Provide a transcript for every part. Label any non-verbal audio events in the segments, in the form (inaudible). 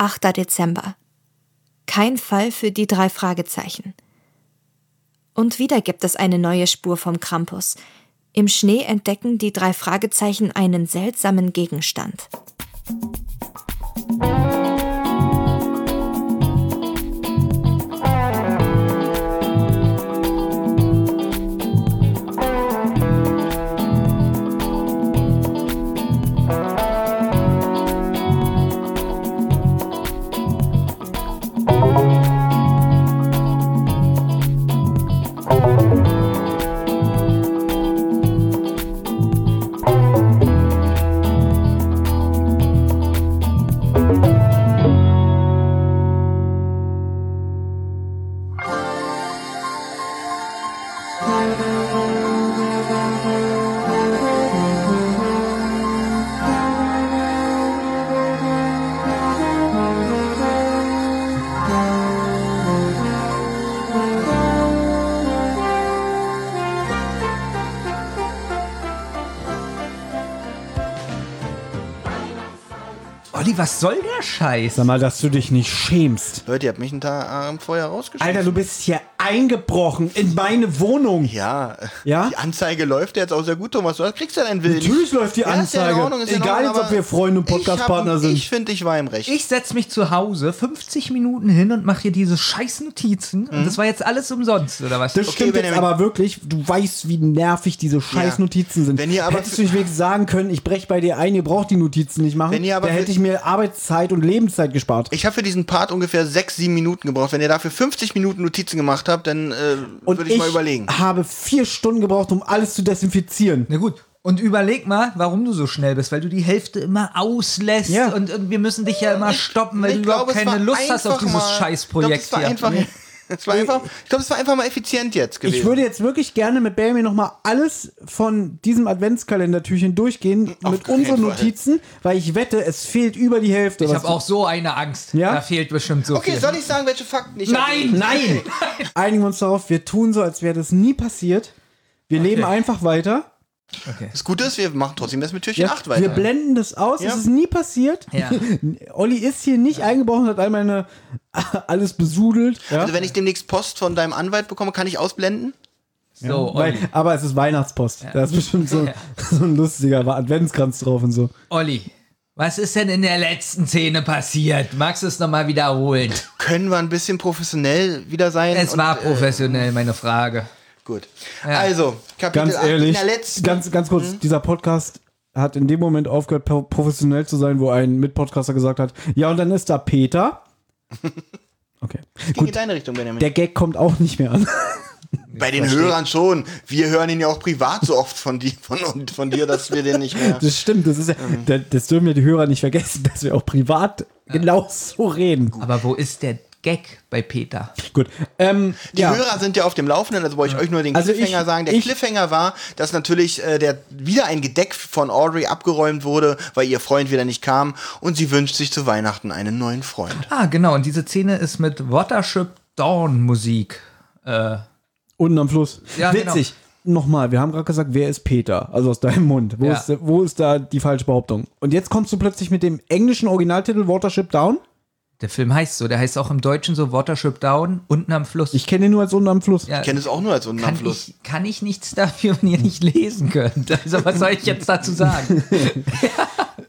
8. Dezember. Kein Fall für die drei Fragezeichen. Und wieder gibt es eine neue Spur vom Krampus. Im Schnee entdecken die drei Fragezeichen einen seltsamen Gegenstand. Was soll der Scheiß? Sag mal, dass du dich nicht schämst. Leute, ihr habt mich einen Tag vorher rausgeschickt. Alter, du bist hier eingebrochen in meine Wohnung. Ja, Ja? die Anzeige läuft jetzt auch sehr gut, Thomas. Du kriegst ja deinen Willen. Natürlich läuft die Ja, ist ja in Anzeige. Ordnung, ist ja in Egal Ordnung, jetzt, ob wir Freunde und Podcastpartner sind. Ich finde, ich war im Recht. Ich setz mich zu Hause 50 Minuten hin und mache hier diese scheiß Notizen. Und das war jetzt alles umsonst, oder was? Das Okay, stimmt jetzt aber wirklich. Du weißt, wie nervig diese scheiß Notizen sind. Wenn ihr aber- Hättest du nicht wenigstens sagen können, ich brech bei dir ein, ihr braucht die Notizen nicht machen, Wenn ihr aber da hätte ich mir Arbeitszeit und Lebenszeit gespart. Ich habe für diesen Part ungefähr sechs, sieben Minuten gebraucht. Wenn ihr dafür 50 Minuten Notizen gemacht habt, dann äh, Und würde ich, mal überlegen. habe vier Stunden gebraucht, um alles zu desinfizieren. Na gut. Und überleg mal, warum du so schnell bist, weil du die Hälfte immer auslässt Ja. und, und wir müssen dich ja immer stoppen, weil Ich du überhaupt keine Lust hast auf dieses mal- Scheißprojekt Ich hier. einfach, es war einfach, ich glaube, es war einfach mal effizient jetzt gewesen. Ich würde jetzt wirklich gerne mit Benjamin nochmal alles von diesem Adventskalendertürchen durchgehen Auf mit unseren. Notizen, weil ich wette, es fehlt über die Hälfte. Ich habe auch so eine Angst. Ja? Da fehlt bestimmt so okay, viel. soll ich sagen, welche Fakten ich Nein, nein. (laughs) Einigen wir uns darauf, wir tun so, als wäre das nie passiert. Wir leben einfach weiter. Das Gute ist, wir machen trotzdem das mit Türchen Ja, 8 weiter. wir blenden das aus, Ja. es ist nie passiert. Ja. (laughs) Olli ist hier nicht eingebrochen, hat all meine (laughs) alles besudelt. Ja? Also wenn ich demnächst Post von deinem Anwalt bekomme, kann ich ausblenden? So, Weil, Olli. aber es ist Weihnachtspost. Da ist bestimmt so, (laughs) so ein lustiger Adventskranz drauf und so. Olli, was ist denn in der letzten Szene passiert? Magst du es nochmal wiederholen? Können wir ein bisschen professionell wieder sein? Es und, war äh, professionell, meine Frage. Gut. Also, Kapitel Ganz 8 ehrlich, in der letzten. ganz, ganz kurz, dieser Podcast hat in dem Moment aufgehört, pro- professionell zu sein, wo ein Mitpodcaster gesagt hat, ja, und dann ist da Peter. (laughs) Okay. ging in Gut, deine Richtung, Benjamin. der Gag kommt auch nicht mehr an. (laughs) Bei den Hörern schon. Wir hören ihn ja auch privat so oft von, die, von, von dir, dass wir den nicht mehr. (laughs) Das stimmt, das ist ja, Mhm. da- das dürfen ja die Hörer nicht vergessen, dass wir auch privat genau so reden. Aber wo ist der Gag bei Peter? Gut. Ähm, Die ja. Hörer sind ja auf dem Laufenden, also wollte ich euch nur den Also Cliffhanger ich- sagen. Der ich- Cliffhanger war, dass natürlich äh, der wieder ein Gedeck von Audrey abgeräumt wurde, weil ihr Freund wieder nicht kam und sie wünscht sich zu Weihnachten einen neuen Freund. Ah, genau. Und diese Szene ist mit Watership Dawn Musik. Äh, Unten am Fluss. Ja, genau. Witzig. Nochmal, wir haben gerade gesagt, wer ist Peter? Also aus deinem Mund. Wo, Ja. ist, wo ist da die falsche Behauptung? Und jetzt kommst du plötzlich mit dem englischen Originaltitel Watership Down? Der Film heißt so. Der heißt auch im Deutschen so Watership Down, unten am Fluss. Ich kenne ihn nur als unten am Fluss. ja, Ich kenne es auch nur als unten am kann, Fluss. ich, kann ich nichts dafür, wenn ihr nicht lesen könnt. Also was soll ich jetzt dazu sagen? (laughs)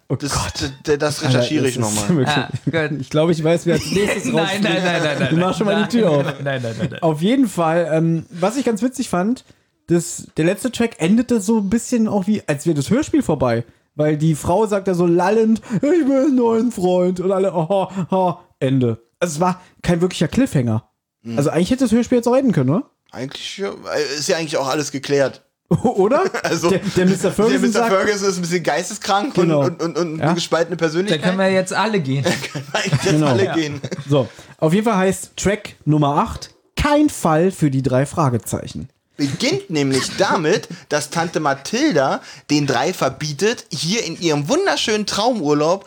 Oh Das, Gott. das, das recherchiere ich Alter, das ist nochmal. Ah. Ich glaube, ich weiß, wer als (laughs) nächstes Nein, rausfliegt. nein, nein, nein, nein. Du machst schon mal die Tür auf. Nein, nein, nein, nein. nein. Auf jeden Fall, ähm, was ich ganz witzig fand, das, der letzte Track endete so ein bisschen auch wie, als wäre das Hörspiel vorbei. Weil die Frau sagt ja so lallend, ich will einen neuen Freund. Und alle, oh, oh, Ende. Also es war kein wirklicher Cliffhanger. Hm. Also eigentlich hätte das Hörspiel jetzt auch enden können, oder? Eigentlich ja, ist ja eigentlich auch alles geklärt. (laughs) oder? (laughs) Also, der, der Mr. Der Ferguson Mr. sagt, Ferguson ist ein bisschen geisteskrank Genau. und, und, und, und Ja. eine gespaltene Da Persönlichkeit. können wir jetzt alle gehen. (laughs) eigentlich jetzt Genau. alle Ja. gehen. so, auf jeden Fall heißt Track Nummer 8, kein Fall für die drei Fragezeichen. Beginnt nämlich damit, dass Tante Mathilda den drei verbietet, hier in ihrem wunderschönen Traumurlaub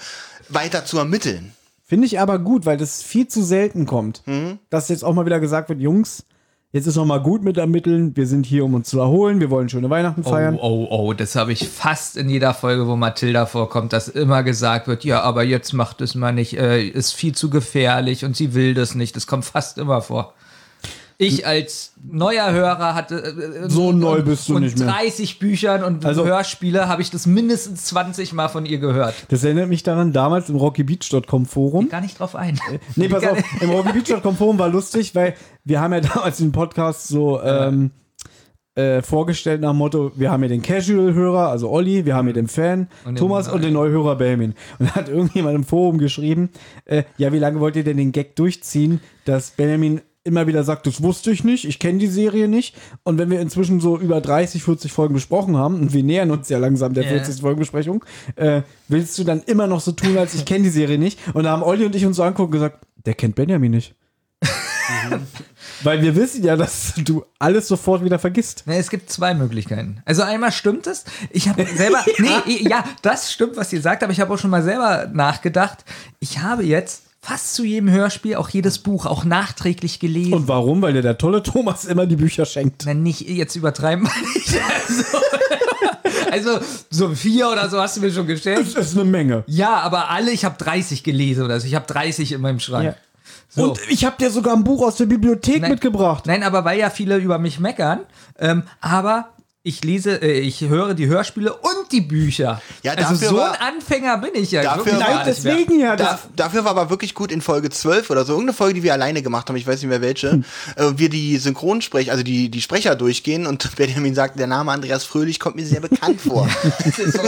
weiter zu ermitteln. Finde ich aber gut, weil das viel zu selten kommt. Mhm. Dass jetzt auch mal wieder gesagt wird, Jungs, jetzt ist noch mal gut mit ermitteln. Wir sind hier, um uns zu erholen. Wir wollen schöne Weihnachten feiern. Oh, oh, oh, das habe ich fast in jeder Folge, wo Mathilda vorkommt, dass immer gesagt wird, ja, aber jetzt macht es mal nicht, äh, ist viel zu gefährlich und sie will das nicht. Das kommt fast immer vor. Ich als neuer Hörer hatte äh, So und- neu bist du und nicht mehr. 30 Büchern und Also- Hörspiele habe ich das mindestens 20 Mal von ihr gehört. Das erinnert mich daran, damals im RockyBeach.com Forum. Gar nicht drauf ein. Nee, pass auf, im RockyBeach.com Forum war lustig, weil wir haben ja damals den Podcast so ähm, äh, vorgestellt nach dem Motto, wir haben hier den Casual-Hörer, also Olli, wir haben hier den Fan, Und den Thomas und den Neuhörer Belmin. Und da hat irgendjemand im Forum geschrieben, äh, ja, wie lange wollt ihr denn den Gag durchziehen, dass Benjamin immer wieder sagt, das wusste ich nicht, ich kenne die Serie nicht. Und wenn wir inzwischen so über 30, 40 Folgen besprochen haben, und wir nähern uns ja langsam der Ja. 40. Folgenbesprechung, äh, willst du dann immer noch so tun, als ich kenne die Serie nicht? Und da haben Olli und ich uns so angucken und gesagt, der kennt Benjamin nicht. (laughs) Weil wir wissen ja, dass du alles sofort wieder vergisst. Ne, es gibt zwei Möglichkeiten. Also einmal stimmt es. Ich habe selber, (laughs) nee, ja, das stimmt, was ihr sagt, aber ich habe auch schon mal selber nachgedacht. Ich habe jetzt fast zu jedem Hörspiel auch jedes Buch auch nachträglich gelesen. Und warum? Weil dir der tolle Thomas immer die Bücher schenkt. Na, nicht jetzt übertreiben wir nicht. Also, (laughs) also so vier oder so hast du mir schon gestellt. Das ist eine Menge. Ja, aber alle, ich habe 30 gelesen oder so. Ich habe 30 in meinem Schrank. Ja. So. Und ich habe dir sogar ein Buch aus der Bibliothek Nein. mitgebracht. Nein, aber weil ja viele über mich meckern. Ähm, aber ich lese, äh, ich höre die Hörspiele und die Bücher. Ja, also dafür so war- ein Anfänger bin ich ja. Dafür wirklich war- deswegen ja. Da, Das, dafür war aber wirklich gut in Folge 12 oder so, irgendeine Folge, die wir alleine gemacht haben, ich weiß nicht mehr welche, Hm. äh, wir die Synchronsprecher, also die, die Sprecher durchgehen und (laughs) Benjamin sagt, der Name Andreas Fröhlich kommt mir sehr bekannt vor. (laughs) So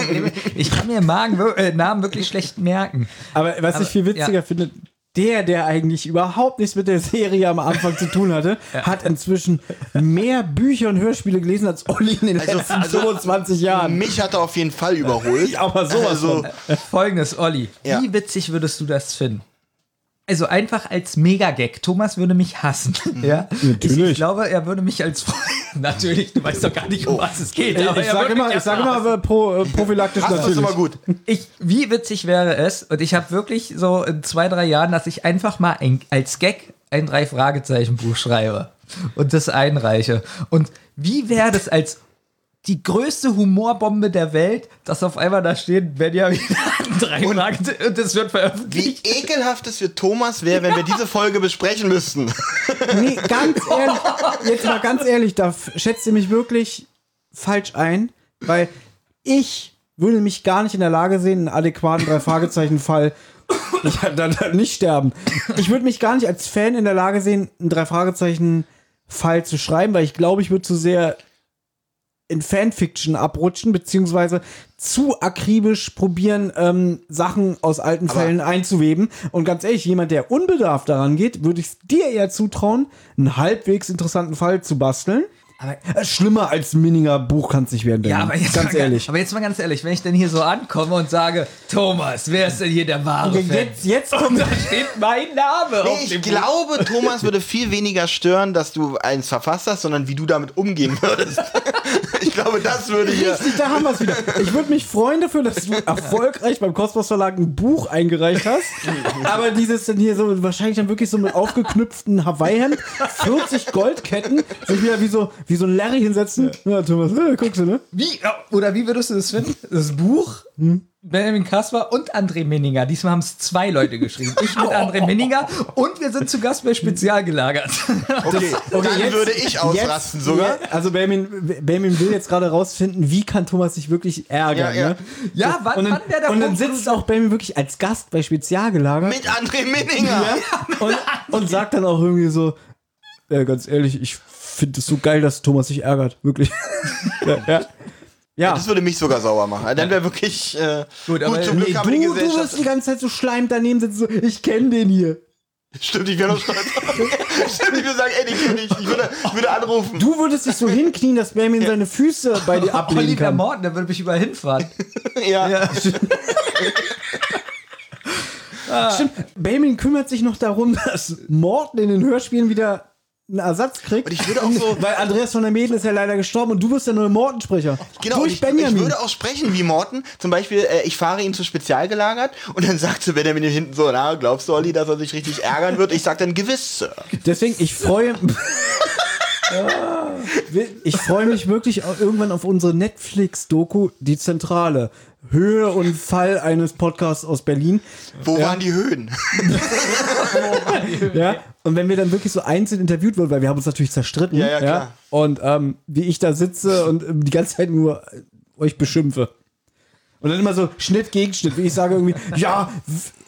ich kann mir Magen, äh, Namen wirklich schlecht merken. aber was ich viel witziger ja. finde, der, der eigentlich überhaupt nichts mit der Serie am Anfang zu tun hatte, (laughs) hat inzwischen mehr Bücher und Hörspiele gelesen als Olli in den Also- letzten also- 25 Jahren. Mich hat er auf jeden Fall überholt. (laughs) Aber sowas also. Folgendes, Olli. Ja. Wie witzig würdest du das finden? Also einfach als Mega-Gag. Thomas würde mich hassen. (laughs) Ja? Mhm. Natürlich. Ich, ich glaube, er würde mich als Freund. (laughs) Natürlich, du weißt doch gar nicht, um was es geht. Ich sage immer, ich sag immer äh, pro, äh, prophylaktisch das ist natürlich. immer gut. Ich, wie witzig wäre es, und ich habe wirklich so in zwei, drei Jahren, dass ich einfach mal ein, als Gag ein Drei-Fragezeichen-Buch schreibe und das einreiche. Und wie wäre das als die größte Humorbombe der Welt, dass auf einmal da steht, Benjamin hat drei Fragezeichen und das wird Wie veröffentlicht. ekelhaft es für Thomas wäre, wenn wir diese Folge besprechen müssten. Nee, ganz ehrlich, jetzt mal ganz ehrlich, da schätzt ihr mich wirklich falsch ein, weil ich würde mich gar nicht in der Lage sehen, einen adäquaten Drei-Fragezeichen-Fall (laughs) ich dann, dann nicht sterben. Ich würde mich gar nicht als Fan in der Lage sehen, einen Drei-Fragezeichen-Fall zu schreiben, weil ich glaube, ich würde zu sehr in Fanfiction abrutschen, beziehungsweise zu akribisch probieren, ähm, Sachen aus alten Fällen einzuweben. Und ganz ehrlich, jemand, der unbedarft daran geht, würde ich dir eher zutrauen, einen halbwegs interessanten Fall zu basteln. Aber- Äh, Schlimmer als ein Mininger Buch kann es nicht werden. Ja, aber jetzt, ganz mal, ehrlich. aber jetzt mal ganz ehrlich, wenn ich denn hier so ankomme und sage, Thomas, wer ist denn hier der wahre Okay, Fan? jetzt, jetzt kommt Da steht mein Name auf Nee, dem ich Buch. glaube, Thomas würde viel weniger stören, dass du eins verfasst hast, sondern wie du damit umgehen würdest. (laughs) Ich glaube, das würde hier. Richtig, da haben wir es wieder. Ich würde mich freuen dafür, dass du erfolgreich beim Kosmos Verlag ein Buch eingereicht hast. Aber dieses dann hier so, wahrscheinlich dann wirklich so mit aufgeknüpften Hawaii-Hemd, 40 Goldketten, sich wieder wie so, wie so ein Larry hinsetzen. Ja, Thomas, äh, guckst du, ne? Wie, ja, oder wie würdest du das finden? Das Buch, Benjamin Kasper und André Minninger. Diesmal haben es zwei Leute geschrieben. Ich mit (laughs) André Minninger und wir sind zu Gast bei Spezial gelagert. (laughs) Okay, dann jetzt- würde ich ausrasten sogar. Ja, also Benjamin, Benjamin will jetzt gerade rausfinden, wie kann Thomas sich wirklich ärgern. Ja, ja. Ne? Ja, wann, Und dann, wann wäre der und dann sitzt auch Benjamin wirklich als Gast bei Spezialgelagert. Mit André Minninger. und, und sagt dann auch irgendwie so, ja, ganz ehrlich, ich finde es so geil, dass Thomas sich ärgert, wirklich. ja, (laughs) ja. ja. Das würde mich sogar sauer machen. Dann wäre wirklich äh, Gut, aber zum Nee, Glück du, haben wir die du wirst die ganze Zeit so schleimt daneben sitzen, so, ich kenne den hier. Stimmt, ich wäre noch stolz. (laughs) Stimmt, ich würde sagen, ey, den kenn ich. Ich würde, ich würde anrufen. Du würdest dich so hinknien, dass Benjamin seine Füße bei dir ablegen (laughs) Oliver kann. Morten, der würde mich überall hinfahren. ja. Stimmt, Benjamin kümmert sich noch darum, dass Morten in den Hörspielen wieder einen Ersatz kriegt. Und ich würde auch so- (laughs) Weil Andreas von der Mädel ist ja leider gestorben und du wirst der neue Mortensprecher. Genau, Durch ich, Benjamin. ich würde auch sprechen wie Morten. Zum Beispiel, äh, ich fahre ihn zu Spezial gelagert und dann (laughs) sagte Benjamin hinten so, na, glaubst du, Olli, dass er sich richtig ärgern wird? Ich sag dann gewiss, Sir. Deswegen, ich freue (laughs) Ich freue mich wirklich auch irgendwann auf unsere Netflix-Doku, die Zentrale. Höhe und Fall eines Podcasts aus Berlin. Wo waren die Höhen? (laughs) Ja. Und wenn wir dann wirklich so einzeln interviewt wurden, weil wir haben uns natürlich zerstritten. Ja, ja, klar. Und ähm, wie ich da sitze und ähm, die ganze Zeit nur äh, euch beschimpfe. Und dann immer so Schnitt gegen Schnitt, wie ich sage irgendwie, (laughs) ja,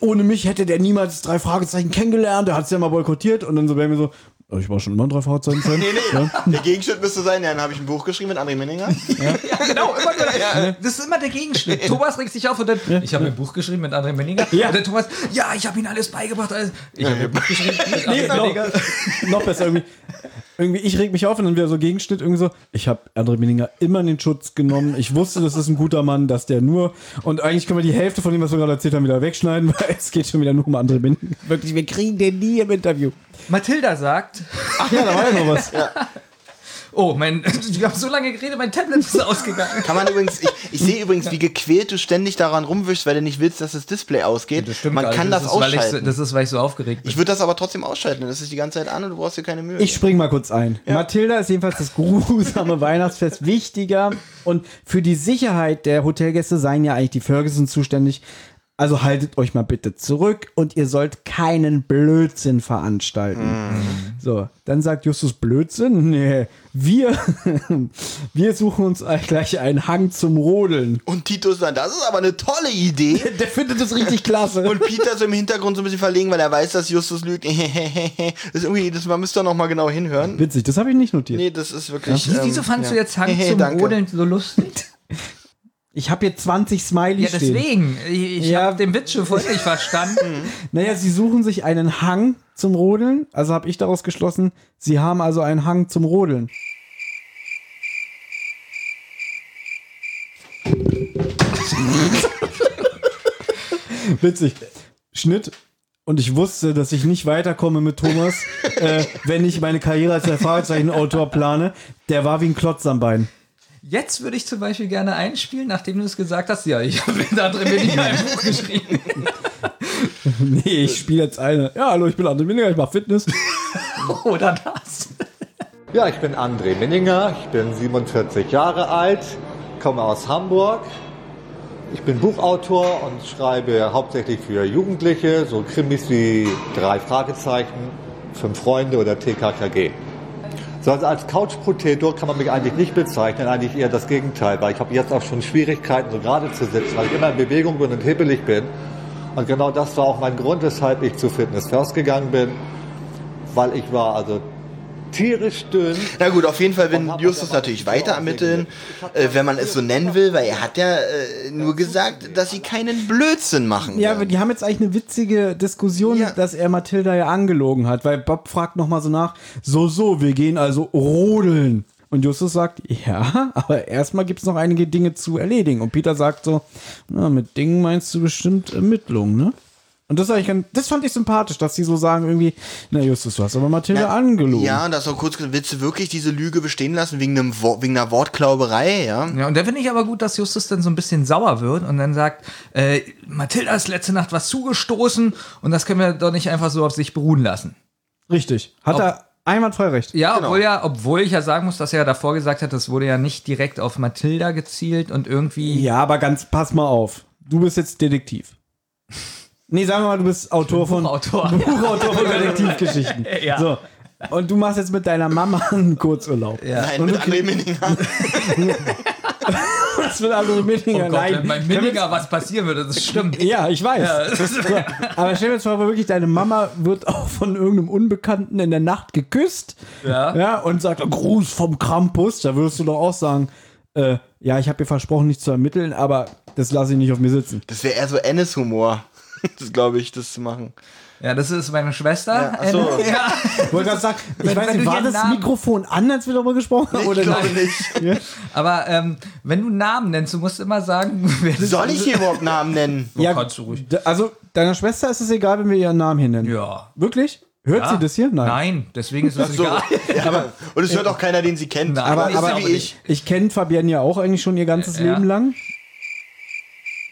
ohne mich hätte der niemals drei Fragezeichen kennengelernt, der hat es ja mal boykottiert und dann so wären wir so, "Oh, ich war schon immer ein drei Fragezeichen Fan. (laughs) Nee, nee. Der Gegenschnitt müsste sein, ja, dann habe ich ein Buch geschrieben mit André Minninger. (laughs) Ja, genau, immer nur, das ist immer der Gegenschnitt. Thomas regt sich auf und dann, ich habe ein Buch geschrieben mit André Menninger. Ja. Und dann Thomas, ja, ich habe ihm alles beigebracht. Alles. Ich habe ein Buch geschrieben mit Nee, André noch, Menninger. (laughs) noch besser irgendwie. Irgendwie, ich reg mich auf und dann wieder so Gegenschnitt irgendwie so. Ich habe André Mininger immer in den Schutz genommen. Ich wusste, das ist ein guter Mann, dass der nur. Und eigentlich können wir die Hälfte von dem, was wir gerade erzählt haben, wieder wegschneiden, weil es geht schon wieder nur um André Mininger. Wirklich, wir kriegen den nie im Interview. Mathilda sagt, Ach ja, da war ja noch was. (laughs) oh, mein, (laughs) wir haben so lange geredet, mein Tablet ist ausgegangen. Kann man übrigens, ich, ich sehe übrigens, wie gequält du ständig daran rumwischst, weil du nicht willst, dass das Display ausgeht. man gar kann nicht. das, ist, weil ich so, ausschalten. das ist, weil ich so aufgeregt bin. ich würde das aber trotzdem ausschalten, das ist die ganze Zeit an und du brauchst dir keine Mühe. Ich spring mal kurz ein. Mathilda ist jedenfalls das grusame (laughs) Weihnachtsfest wichtiger und für die Sicherheit der Hotelgäste seien ja eigentlich die Ferguson zugständig. Also haltet euch mal bitte zurück und ihr sollt keinen Blödsinn veranstalten. So, dann sagt Justus Blödsinn? Nee, wir, (laughs) wir suchen uns gleich einen Hang zum Rodeln. und Titus dann, das ist aber eine tolle Idee. (laughs) Der findet es richtig klasse. Und Peter so im Hintergrund so ein bisschen verlegen, weil er weiß, dass Justus lügt. (laughs) das ist irgendwie, das, man müsste doch noch mal genau hinhören. Witzig, das habe ich nicht notiert. Nee, das ist wirklich. Wieso ähm, fandst ja. du jetzt Hang zum. Rodeln so lustig? Ich habe hier 20 Smileys Ja, stehen. deswegen. Ich, ich Ja. habe den Witz schon nicht verstanden. (laughs) Naja, sie suchen sich einen Hang zum Rodeln. Also habe ich daraus geschlossen, sie haben also einen Hang zum Rodeln. (laughs) Witzig. Schnitt. Und ich wusste, dass ich nicht weiterkomme mit Thomas, (laughs) äh, wenn ich meine Karriere als der Fahrzeichenautor plane. Der war wie ein Klotz am Bein. Jetzt würde ich zum Beispiel gerne einspielen, nachdem du es gesagt hast. Ja, ich habe da drin weniger ein Buch geschrieben. (laughs) Nee, ich spiele jetzt eine. Ja, hallo, ich bin André Minninger, ich mache Fitness. (laughs) Oder das. Ja, ich bin André Minninger, ich bin 47 Jahre alt, komme aus Hamburg. Ich bin Buchautor und schreibe hauptsächlich für Jugendliche, so Krimis wie Drei Fragezeichen, Fünf Freunde oder TKKG. So also als Couch Potato kann man mich eigentlich nicht bezeichnen, eigentlich eher das Gegenteil, weil ich habe jetzt auch schon Schwierigkeiten, so gerade zu sitzen, weil ich immer in Bewegung bin und hibbelig bin. Und genau das war auch mein Grund, weshalb ich zu Fitness First gegangen bin, weil ich war also. Na gut, auf jeden Fall will Justus natürlich weiter ermitteln, hab äh, wenn man es so nennen will, weil er hat ja äh, nur gesagt, dass sie keinen Blödsinn machen. Ja, aber die haben jetzt eigentlich eine witzige Diskussion, Ja. dass er Mathilda ja angelogen hat, weil Bob fragt nochmal so nach, so, so, wir gehen also rodeln. Und Justus sagt, ja, aber erstmal gibt es noch einige Dinge zu erledigen. Und Peter sagt so, na, mit Dingen meinst du bestimmt Ermittlungen, ne? Und das, ganz, das fand ich sympathisch, dass sie so sagen irgendwie, na Justus, du hast aber Mathilda Na, angelogen. Ja, und das noch kurz, willst du wirklich diese Lüge bestehen lassen wegen, einem wegen einer Wortklauberei, ja? Ja, und da finde ich aber gut, dass Justus dann so ein bisschen sauer wird und dann sagt, äh, Mathilda ist letzte Nacht was zugestoßen und das können wir doch nicht einfach so auf sich beruhen lassen. Richtig. Hat er einwandfrei recht. Ja, Genau. obwohl ja, obwohl ich ja sagen muss, dass er ja davor gesagt hat, das wurde ja nicht direkt auf Mathilda gezielt und irgendwie. Ja, aber ganz, pass mal auf. Du bist jetzt Detektiv. Nee, sagen wir mal, du bist Autor von Buchautor. (laughs) Buchautor von Detektivgeschichten. (laughs) Ja. So. Und du machst jetzt mit deiner Mama einen Kurzurlaub. Ja. Nein, (laughs) mit André Minninger. Was will André Mittinger? Oh Gott, Nein. wenn bei Minninger was passieren würde, das stimmt. Ja, ich weiß. So, aber stell dir jetzt vor, wirklich, deine Mama wird auch von irgendeinem Unbekannten in der Nacht geküsst. Ja. Ja, und sagt, Gruß vom Krampus. Da würdest du doch auch sagen, äh, ja, ich habe dir versprochen, nicht zu ermitteln, aber das lasse ich nicht auf mir sitzen. Das wäre eher so Ennis-Humor. (laughs) Das glaube ich, das zu machen. Ja, das ist meine Schwester. Ja, ach so. Anne. (laughs) Ja. Ich wollte gerade sagen, ich Wenn- weiß wenn nicht, du war das Namen- Mikrofon an, als wir darüber gesprochen haben? Ich Oder glaube nein? nicht. (laughs) Aber ähm, wenn du Namen nennst, du musst immer sagen, wer das Soll ich hier überhaupt Namen nennen? Ja, kannst du ruhig. Also, deiner Schwester ist es egal, wenn wir ihren Namen hier nennen. Ja. Wirklich? Hört Ja. sie das hier? Nein. Nein, deswegen ist es So. egal. Ja. Und es hört auch keiner, den sie kennt. Nein, Aber, aber ja wie ich. ich kenne Fabienne ja auch eigentlich schon ihr ganzes Ja. Leben lang.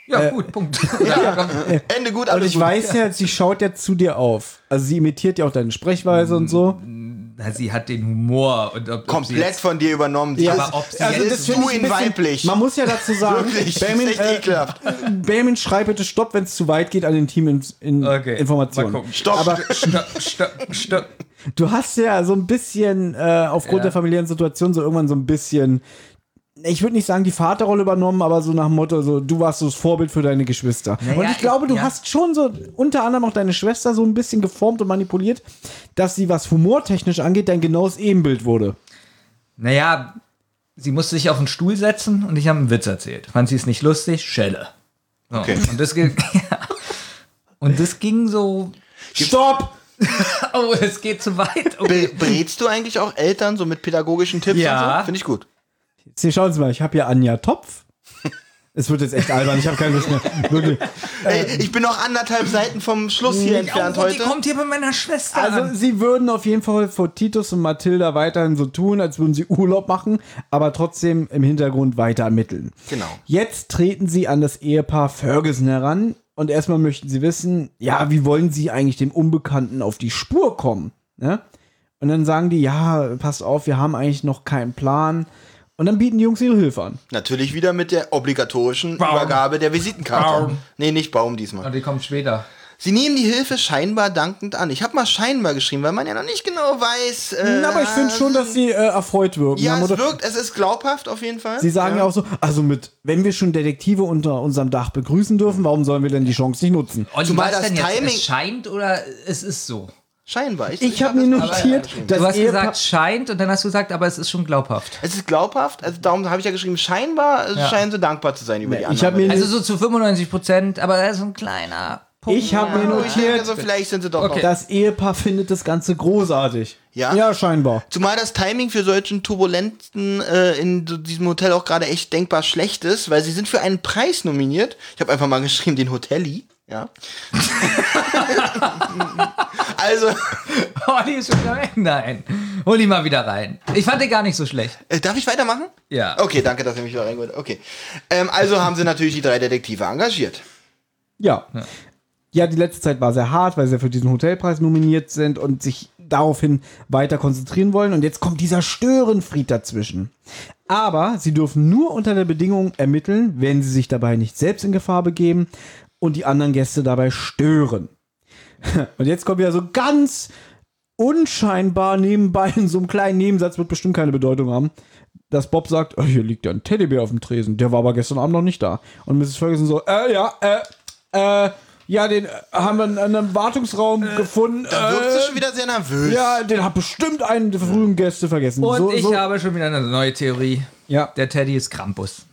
Ja, gut, Punkt. (laughs) Ja, komm. Ende gut, Und alles ich gut. weiß ja, sie schaut ja zu dir auf. Also sie imitiert ja auch deine Sprechweise und so. Na, sie hat den Humor und ob, ob sie Komplett jetzt, von dir übernommen. Ja, aber ob sie also jetzt- das ist finde du ich ein in bisschen- weiblich. Man muss ja dazu sagen, (laughs) Wirklich, das ist echt äh, ekelhaft. Bayman, schreib bitte Stopp, wenn es zu weit geht an den Team in, in Okay, Informationen. mal gucken. Stopp. Aber stopp, stopp, stopp. du hast ja so ein bisschen äh, aufgrund Ja. der familiären Situation so irgendwann so ein bisschen, ich würde nicht sagen die Vaterrolle übernommen, aber so nach dem Motto, so du warst so das Vorbild für deine Geschwister. Naja, und ich glaube, du ja. hast schon so unter anderem auch deine Schwester so ein bisschen geformt und manipuliert, dass sie, was humortechnisch angeht, dein genaues Ebenbild wurde. Naja, sie musste sich auf den Stuhl setzen und ich habe einen Witz erzählt. Fand sie es nicht lustig? Schelle. So. Okay. Und das ging. (laughs) und das ging so. Stopp! (laughs) Oh, es geht zu weit. Okay. Be berätst du eigentlich auch Eltern so mit pädagogischen Tipps Ja. und so? Finde ich gut. Jetzt schauen Sie mal, ich habe hier Anja Topf. Es wird jetzt echt albern, ich habe keine Lust mehr. Wirklich. Ey, ich bin noch anderthalb Seiten vom Schluss hier entfernt oh, und die heute. kommt hier bei meiner Schwester. Also an. sie würden auf jeden Fall vor Titus und Mathilda weiterhin so tun, als würden sie Urlaub machen, aber trotzdem im Hintergrund weiter ermitteln. Genau. Jetzt treten sie an das Ehepaar Ferguson heran und erstmal möchten sie wissen, ja, wie wollen sie eigentlich dem Unbekannten auf die Spur kommen? Ne? Und dann sagen die, ja, passt auf, wir haben eigentlich noch keinen Plan. Und dann bieten die Jungs ihre Hilfe an. Natürlich wieder mit der obligatorischen Baum. Übergabe der Visitenkarte. Baum. Nee, nicht Baum diesmal. Und die kommt später. Sie nehmen die Hilfe scheinbar dankend an. Ich habe mal scheinbar geschrieben, weil man ja noch nicht genau weiß. Äh, aber ich finde schon, dass sie äh, erfreut wirken. Ja, es wirkt, es ist glaubhaft auf jeden Fall. Sie sagen ja. ja auch so, also mit, wenn wir schon Detektive unter unserem Dach begrüßen dürfen, warum sollen wir denn die Chance nicht nutzen? Olli, Zumal das denn jetzt? Timing- Es scheint oder es ist so? Scheinbar. Ich habe mir notiert, dass Du hast Ehepaar- gesagt, scheint und dann hast du gesagt, aber es ist schon glaubhaft. Es ist glaubhaft, also darum habe ich ja geschrieben, scheinbar Ja. scheinen sie dankbar zu sein über die ich habe Annahme. mir, Also so zu 95 Prozent, aber das ist ein kleiner Punkt. ich hab mir ich notiert, so vielleicht sind sie doch Okay. noch. das Ehepaar findet das Ganze großartig. Ja? Ja, scheinbar. Zumal das Timing für solchen Turbulenten äh, in so diesem Hotel auch gerade echt denkbar schlecht ist, weil sie sind für einen Preis nominiert. Ich habe einfach mal geschrieben, den Hotelli. Ja. (laughs) also, Olli ist schon wieder weg. Nein. Hol ihn mal wieder rein. Ich fand den gar nicht so schlecht. äh, darf ich weitermachen? Ja. Okay, danke, dass ihr mich wieder reingeholt habt. Okay. Ähm, also haben sie natürlich die drei Detektive engagiert. Ja. ja. die letzte Zeit war sehr hart, weil sie für diesen Hotelpreis nominiert sind und sich daraufhin weiter konzentrieren wollen. Und jetzt kommt dieser Störenfried dazwischen. Aber sie dürfen nur unter der Bedingung ermitteln, wenn sie sich dabei nicht selbst in Gefahr begeben und die anderen Gäste dabei stören. (laughs) Und jetzt kommt wieder so ganz unscheinbar nebenbei in so einem kleinen Nebensatz, wird bestimmt keine Bedeutung haben, dass Bob sagt, oh, hier liegt ja ein Teddybär auf dem Tresen, der war aber gestern Abend noch nicht da. Und Mrs. Ferguson so, äh, ja, äh, äh, ja, den äh, haben wir in einem Wartungsraum gefunden. Da wirkt sie äh, schon wieder sehr nervös. ja, den hat bestimmt einen der frühen Gäste vergessen. Und so, ich so, habe schon wieder eine neue Theorie. ja. Der Teddy ist Krampus.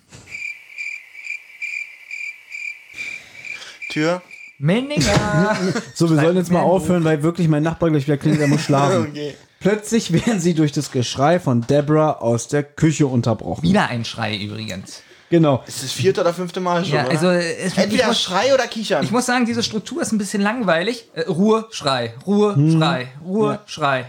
Tür. Menninger. (laughs) so, wir sollen jetzt mal aufhören, weil wirklich mein Nachbar gleich wieder klingelt, er muss schlafen. (laughs) Okay. Plötzlich werden sie durch das Geschrei von Deborah aus der Küche unterbrochen. wieder ein Schrei übrigens. Genau. Ist das vierte oder fünfte Mal schon. Ja, oder? also es, ich, Entweder muss, Schrei oder Kichern. ich muss sagen, diese Struktur ist ein bisschen langweilig. Äh, Ruhe, Schrei, Ruhe, Schrei, Ruhe, Schrei.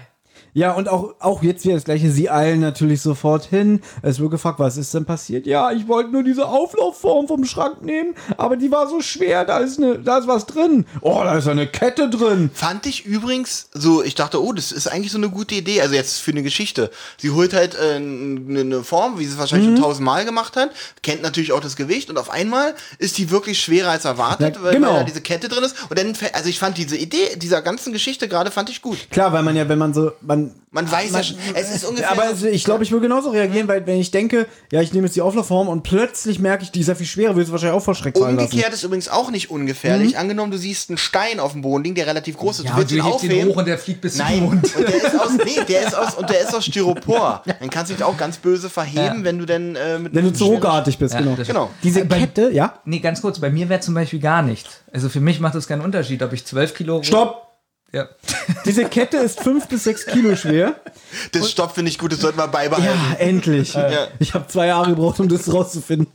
Ja, und auch, auch jetzt wieder das gleiche. Sie eilen natürlich sofort hin. Es wird gefragt, was ist denn passiert? Ja, ich wollte nur diese Auflaufform vom Schrank nehmen, aber die war so schwer. Da ist, eine, da ist was drin. Oh, da ist eine Kette drin. Fand ich übrigens so, ich dachte, oh, das ist eigentlich so eine gute Idee. Also jetzt für eine Geschichte. Sie holt halt äh, eine Form, wie sie es wahrscheinlich Mhm. schon tausendmal gemacht hat, kennt natürlich auch das Gewicht und auf einmal ist die wirklich schwerer als erwartet, Ja, weil, genau. weil da diese Kette drin ist. Und dann, also ich fand diese Idee dieser ganzen Geschichte gerade fand ich gut. Klar, weil man ja, wenn man so, man. Man weiß ja schon, es ist ungefähr. Aber es, ich glaube, ich würde genauso reagieren, weil wenn ich denke, ja, ich nehme jetzt die Auflaufform und plötzlich merke ich, die ist ja viel schwerer, würde es wahrscheinlich auch vor Schreck fallen lassen. Umgekehrt ist übrigens auch nicht ungefährlich. Angenommen, du siehst einen Stein auf dem Boden liegen, der relativ groß ist. Ja, du willst du ihn aufheben. hoch und der fliegt bis zum Nein, Mond. und der ist aus, nee, der ist aus, und der ist aus Styropor. (laughs) Dann kannst du dich auch ganz böse verheben, Ja. wenn du denn äh, mit Wenn du zu ruckartig bist, Ja, genau. Genau. Diese Äh, bei- Kette, ja? Nee, ganz kurz, bei mir wäre zum Beispiel gar nicht. Also für mich macht das keinen Unterschied, ob ich 12 Kilo. Stopp! Ja. (laughs) Diese Kette ist fünf bis sechs Kilo schwer. Das Stopp finde ich gut, das sollten wir beibehalten. Ja, endlich. Ich habe zwei Jahre gebraucht, um das rauszufinden.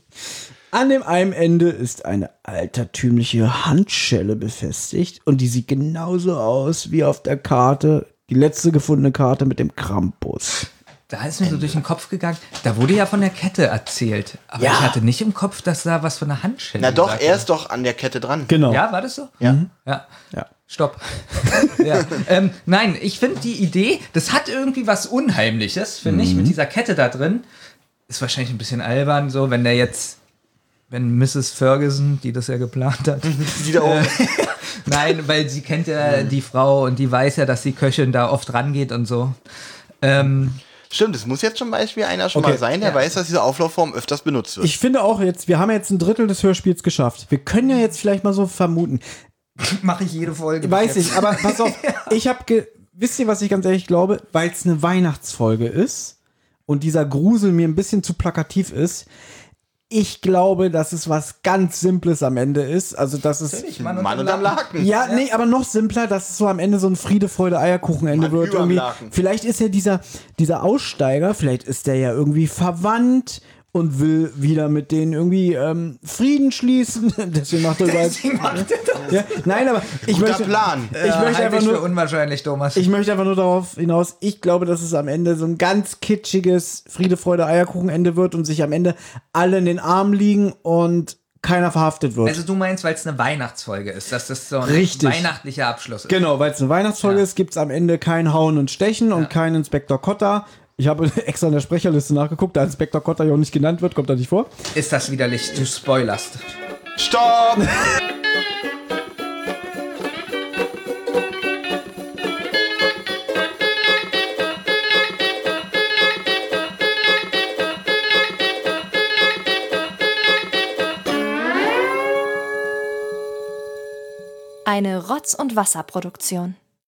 An dem einen Ende ist eine altertümliche Handschelle befestigt und die sieht genauso aus wie auf der Karte, die letzte gefundene Karte mit dem Krampus. Da ist mir so durch den Kopf gegangen, da wurde ja von der Kette erzählt. Aber Ja. ich hatte nicht im Kopf, dass da was von der Handschelle Na doch, er ist doch an der Kette dran. Genau. Ja, war das so? Ja. Ja. Ja. Stopp. (laughs) ja. ähm, nein, ich finde die Idee, das hat irgendwie was Unheimliches, finde ich, mit dieser Kette da drin. Ist wahrscheinlich ein bisschen albern, so, wenn der jetzt, wenn Mrs. Ferguson, die das ja geplant hat, (laughs) Die da oben. (laughs) nein, weil sie kennt ja die Frau und die weiß ja, dass die Köchin da oft rangeht und so. Ähm, Stimmt, es muss jetzt zum Beispiel einer schon Okay. mal sein, der Ja. weiß, dass diese Auflaufform öfters benutzt wird. Ich finde auch jetzt, wir haben jetzt ein Drittel des Hörspiels geschafft. Wir können ja jetzt vielleicht mal so vermuten. Mache ich jede Folge. Weiß ich, aber pass auf, (laughs) ich habe, wisst ihr, was ich ganz ehrlich glaube? Weil es eine Weihnachtsfolge ist und dieser Grusel mir ein bisschen zu plakativ ist. Ich glaube, dass es was ganz Simples am Ende ist. Also, dass es. Ich, Mann unterm Laken. Ja, nee, aber noch simpler, dass es so am Ende so ein Friede, Freude, Eierkuchenende Mann wird. Irgendwie. Laken. Vielleicht ist ja dieser, dieser Aussteiger, vielleicht ist der ja irgendwie verwandt und will wieder mit denen irgendwie ähm, Frieden schließen. (laughs) Deswegen macht er überall. Ja, nein, aber ich Guter möchte, Plan. ich möchte einfach nur, unwahrscheinlich, Thomas. ich möchte einfach nur darauf hinaus, ich glaube, dass es am Ende so ein ganz kitschiges Friede, Freude, Eierkuchenende wird und sich am Ende alle in den Armen liegen und keiner verhaftet wird. also du meinst, weil es eine Weihnachtsfolge ist, dass das so ein Richtig. weihnachtlicher Abschluss ist. Genau, weil es eine Weihnachtsfolge Ja. ist, gibt es am Ende kein Hauen und Stechen und keinen Inspektor Kotter. Ich habe (laughs) extra in der Sprecherliste nachgeguckt, da Inspektor Kotter ja auch nicht genannt wird, kommt da nicht vor. Ist das widerlich? Du spoilerst. Stopp! Eine Rotz- und Wasserproduktion.